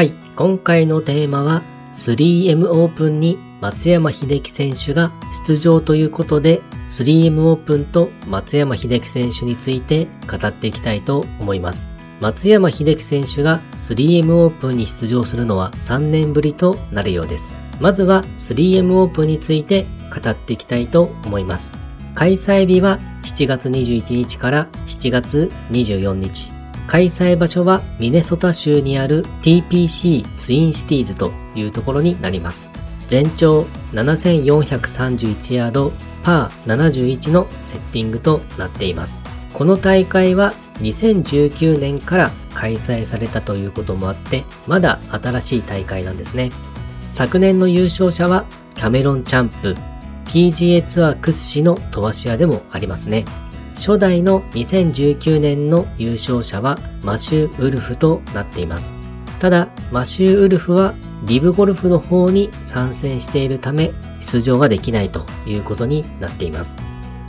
はい、今回のテーマは 3M オープンに松山秀樹選手が出場ということで 3M オープンと松山秀樹選手について語っていきたいと思います。松山秀樹選手が 3M オープンに出場するのは3年ぶりとなるようです。まずは 3M オープンについて語っていきたいと思います。開催日は7月21日から7月24日。開催場所はミネソタ州にある TPC ツインシティーズというところになります。全長7431ヤード、パー71のセッティングとなっています。この大会は2019年から開催されたということもあって、まだ新しい大会なんですね。昨年の優勝者はキャメロン・チャンプ、PGA ツアー屈指の飛ばし屋でもありますね。初代の2019年の優勝者はマシュー・ウルフとなっています。ただ、マシュー・ウルフはリブゴルフの方に参戦しているため出場ができないということになっています。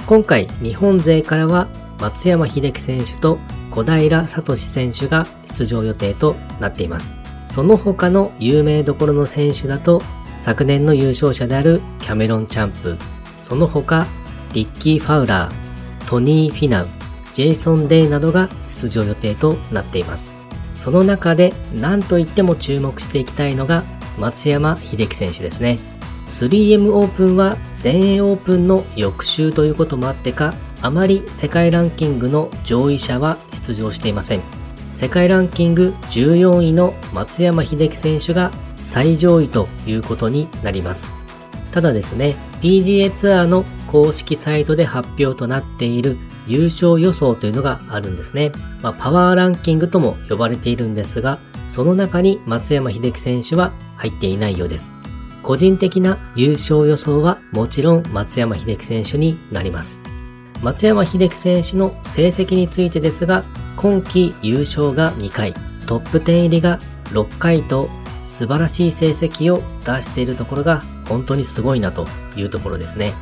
今回、日本勢からは松山秀樹選手と小平聡選手が出場予定となっています。その他の有名どころの選手だと昨年の優勝者であるキャメロン・チャンプ、その他リッキー・ファウラー、トニー・フィナウ、ジェイソン・デイなどが出場予定となっています。その中で何と言っても注目していきたいのが松山秀樹選手ですね。3M オープンは全英オープンの翌週ということもあってか、あまり世界ランキングの上位者は出場していません。世界ランキング14位の松山秀樹選手が最上位ということになります。ただですね、PGA ツアーの公式サイトで発表となっている優勝予想というのがあるんですね。まあ、パワーランキングとも呼ばれているんですが、その中に松山秀樹選手は入っていないようです。個人的な優勝予想はもちろん松山秀樹選手になります。松山秀樹選手の成績についてですが、今季優勝が2回、トップ10入りが6回と素晴らしい成績を出しているところが本当にすごいなというところですね。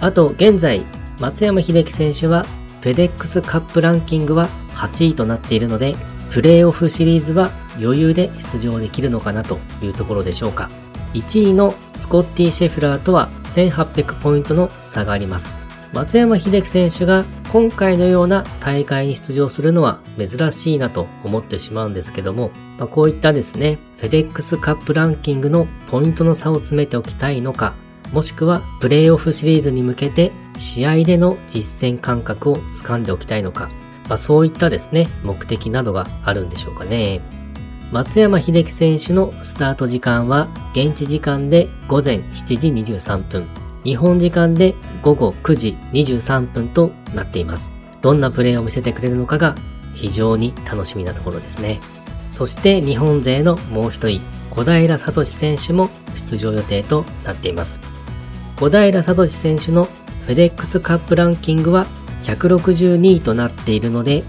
あと現在、松山秀樹選手はフェデックスカップランキングは8位となっているので、プレーオフシリーズは余裕で出場できるのかなというところでしょうか。1位のスコッティ・シェフラーとは1800ポイントの差があります。松山秀樹選手が今回のような大会に出場するのは珍しいなと思ってしまうんですけども、まあ、こういったですね、フェデックスカップランキングのポイントの差を詰めておきたいのか、もしくはプレイオフシリーズに向けて試合での実践感覚を掴んでおきたいのか、まあ、そういったですね、目的などがあるんでしょうかね。松山秀樹選手のスタート時間は現地時間で午前7時23分。日本時間で午後9時23分となっています。どんなプレーを見せてくれるのかが非常に楽しみなところですね。そして日本勢のもう一人、小平聡選手も出場予定となっています。小平聡選手のフェデックスカップランキングは162位となっているので、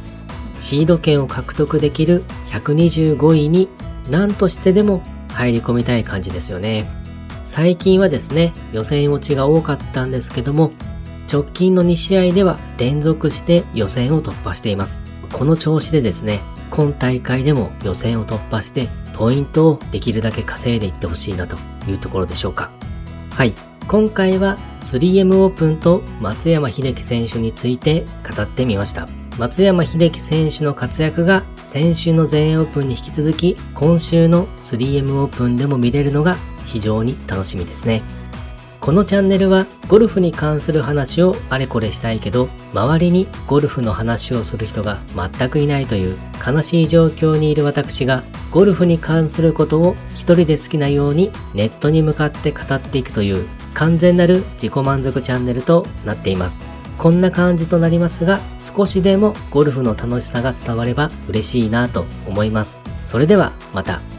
シード権を獲得できる125位に何としてでも入り込みたい感じですよね。最近はですね、予選落ちが多かったんですけども、直近の2試合では連続して予選を突破しています。この調子でですね、今大会でも予選を突破して、ポイントをできるだけ稼いでいってほしいなというところでしょうか。はい。今回は 3M オープンと松山秀樹選手について語ってみました。松山秀樹選手の活躍が先週の全英オープンに引き続き今週の 3M オープンでも見れるのが非常に楽しみですね。このチャンネルはゴルフに関する話をあれこれしたいけど周りにゴルフの話をする人が全くいないという悲しい状況にいる私がゴルフに関することを一人で好きなようにネットに向かって語っていくという完全なる自己満足チャンネルとなっています。こんな感じとなりますが少しでもゴルフの楽しさが伝われば嬉しいなと思います。それではまた。